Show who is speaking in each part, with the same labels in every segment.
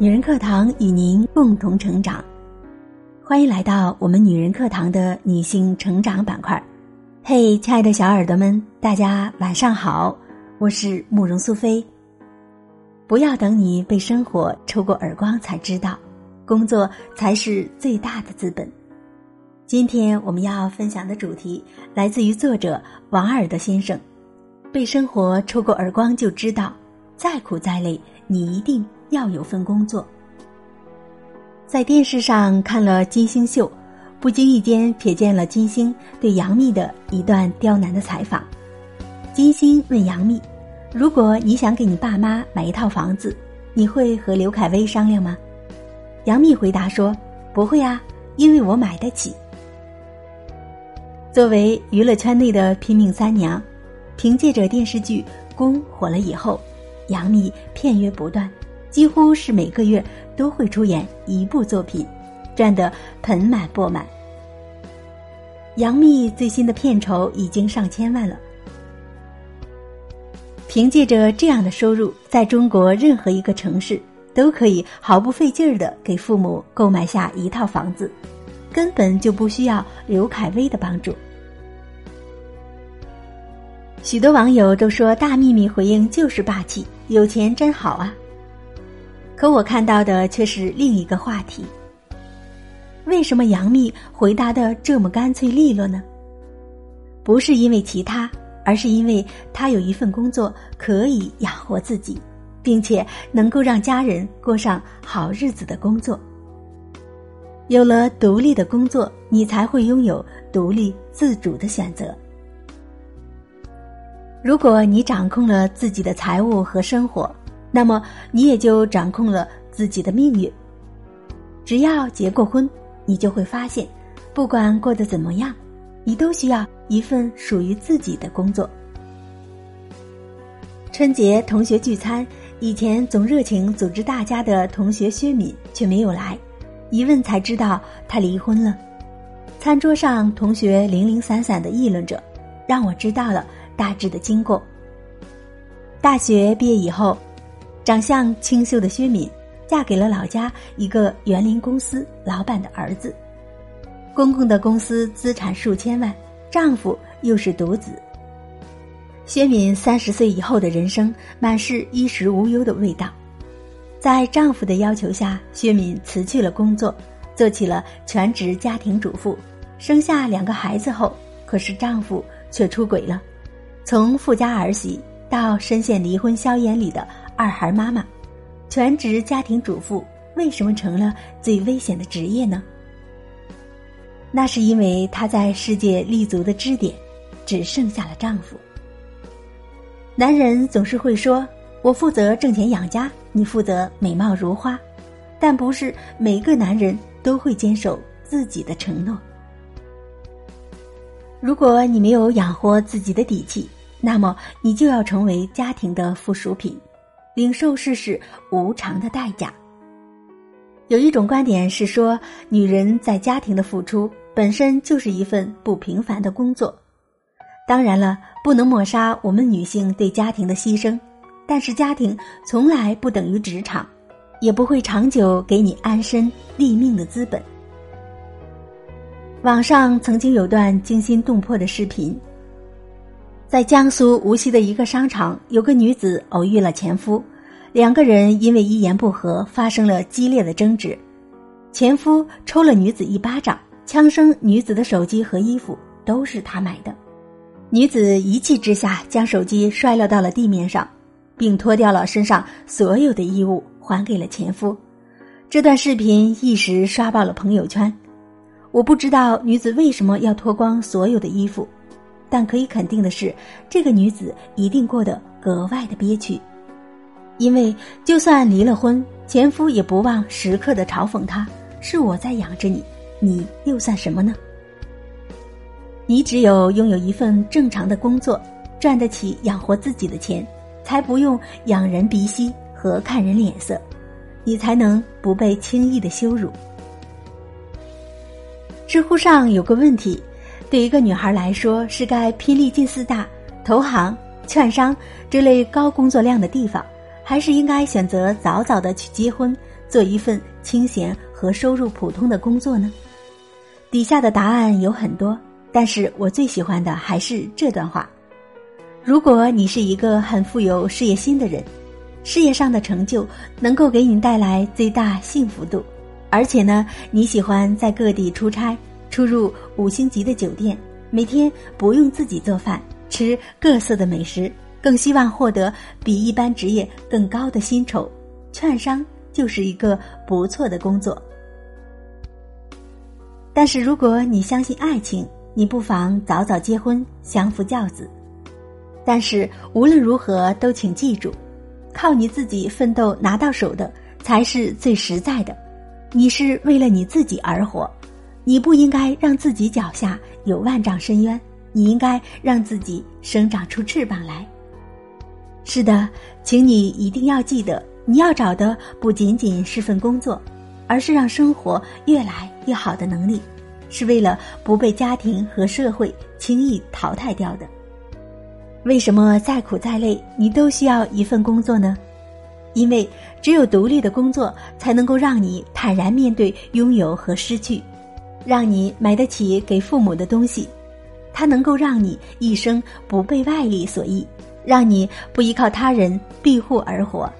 Speaker 1: 女人课堂与您共同成长，欢迎来到我们女人课堂的女性成长板块。嘿，亲爱的小耳朵们，大家晚上好，我是慕容苏菲。不要等你被生活抽过耳光才知道，工作才是最大的资本。今天我们要分享的主题来自于作者王尔德先生。被生活抽过耳光就知道，再苦再累，你一定。要有份工作。在电视上看了金星秀，不经意间瞥见了金星对杨幂的一段刁难的采访。金星问杨幂：“如果你想给你爸妈买一套房子，你会和刘恺威商量吗？”杨幂回答说：“不会啊，因为我买得起。”作为娱乐圈内的拼命三娘，凭借着电视剧《宫》火了以后，杨幂片约不断。几乎是每个月都会出演一部作品，赚得盆满钵满。杨幂最新的片酬已经上千万了。凭借着这样的收入，在中国任何一个城市都可以毫不费劲儿的给父母购买下一套房子，根本就不需要刘恺威的帮助。许多网友都说大幂幂回应就是霸气，有钱真好啊。可我看到的却是另一个话题。为什么杨幂回答的这么干脆利落呢？不是因为其他，而是因为她有一份工作可以养活自己，并且能够让家人过上好日子的工作。有了独立的工作，你才会拥有独立自主的选择。如果你掌控了自己的财务和生活。那么你也就掌控了自己的命运。只要结过婚，你就会发现，不管过得怎么样，你都需要一份属于自己的工作。春节同学聚餐，以前总热情组织大家的同学薛敏却没有来，一问才知道他离婚了。餐桌上，同学零零散散的议论着，让我知道了大致的经过。大学毕业以后。长相清秀的薛敏，嫁给了老家一个园林公司老板的儿子。公公的公司资产数千万，丈夫又是独子。薛敏三十岁以后的人生满是衣食无忧的味道。在丈夫的要求下，薛敏辞去了工作，做起了全职家庭主妇。生下两个孩子后，可是丈夫却出轨了，从富家儿媳到深陷离婚硝烟里的。二孩妈妈，全职家庭主妇为什么成了最危险的职业呢？那是因为她在世界立足的支点，只剩下了丈夫。男人总是会说：“我负责挣钱养家，你负责美貌如花。”但不是每个男人都会坚守自己的承诺。如果你没有养活自己的底气，那么你就要成为家庭的附属品。领受世事无常的代价。有一种观点是说，女人在家庭的付出本身就是一份不平凡的工作。当然了，不能抹杀我们女性对家庭的牺牲，但是家庭从来不等于职场，也不会长久给你安身立命的资本。网上曾经有段惊心动魄的视频。在江苏无锡的一个商场，有个女子偶遇了前夫，两个人因为一言不合发生了激烈的争执，前夫抽了女子一巴掌，枪声女子的手机和衣服都是他买的，女子一气之下将手机摔落到了地面上，并脱掉了身上所有的衣物还给了前夫。这段视频一时刷爆了朋友圈。我不知道女子为什么要脱光所有的衣服。但可以肯定的是，这个女子一定过得格外的憋屈，因为就算离了婚，前夫也不忘时刻的嘲讽她：“是我在养着你，你又算什么呢？你只有拥有一份正常的工作，赚得起养活自己的钱，才不用仰人鼻息和看人脸色，你才能不被轻易的羞辱。”知乎上有个问题。对一个女孩来说，是该拼力进四大、投行、券商这类高工作量的地方，还是应该选择早早的去结婚，做一份清闲和收入普通的工作呢？底下的答案有很多，但是我最喜欢的还是这段话：如果你是一个很富有事业心的人，事业上的成就能够给你带来最大幸福度，而且呢，你喜欢在各地出差，出入五星级的酒店，每天不用自己做饭，吃各色的美食，更希望获得比一般职业更高的薪酬，券商就是一个不错的工作。但是如果你相信爱情，你不妨早早结婚，相夫教子。但是无论如何，都请记住，靠你自己奋斗拿到手的才是最实在的。你是为了你自己而活，你不应该让自己脚下有万丈深渊，你应该让自己生长出翅膀来。是的，请你一定要记得，你要找的不仅仅是份工作。而是让生活越来越好的能力，是为了不被家庭和社会轻易淘汰掉的。为什么再苦再累，你都需要一份工作呢？因为只有独立的工作，才能够让你坦然面对拥有和失去，让你买得起给父母的东西，它能够让你一生不被外力所役，让你不依靠他人庇护而活。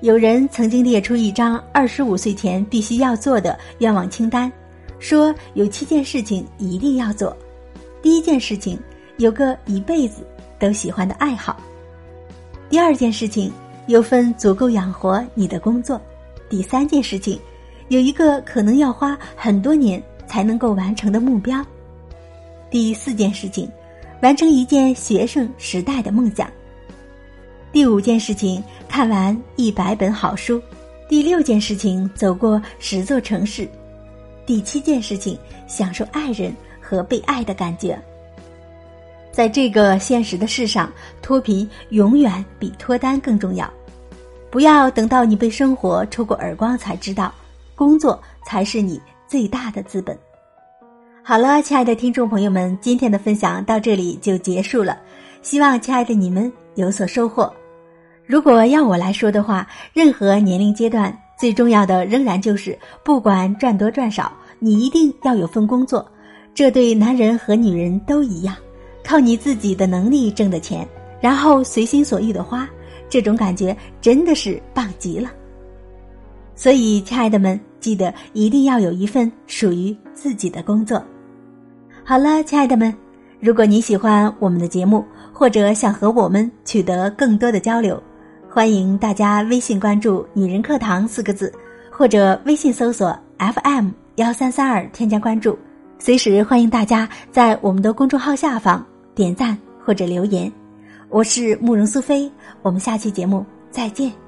Speaker 1: 有人曾经列出一张二十五岁前必须要做的愿望清单，说有七件事情一定要做。第一件事情，有个一辈子都喜欢的爱好；第二件事情，有份足够养活你的工作；第三件事情，有一个可能要花很多年才能够完成的目标；第四件事情，完成一件学生时代的梦想。第五件事情，看完一百本好书；第六件事情，走过十座城市；第七件事情，享受爱人和被爱的感觉。在这个现实的世上，脱贫永远比脱单更重要。不要等到你被生活抽过耳光才知道，工作才是你最大的资本。好了，亲爱的听众朋友们，今天的分享到这里就结束了。希望亲爱的你们有所收获。如果要我来说的话，任何年龄阶段最重要的仍然就是，不管赚多赚少，你一定要有份工作。这对男人和女人都一样，靠你自己的能力挣的钱，然后随心所欲的花，这种感觉真的是棒极了。所以，亲爱的们，记得一定要有一份属于自己的工作。好了，亲爱的们。如果你喜欢我们的节目，或者想和我们取得更多的交流，欢迎大家微信关注“女人课堂”四个字，或者微信搜索 FM 幺三三二添加关注。随时欢迎大家在我们的公众号下方点赞或者留言。我是慕容苏菲，我们下期节目再见。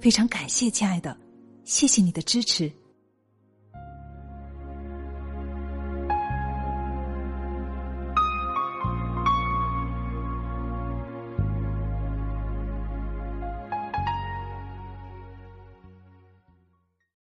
Speaker 2: 非常感谢，亲爱的，谢谢你的支持。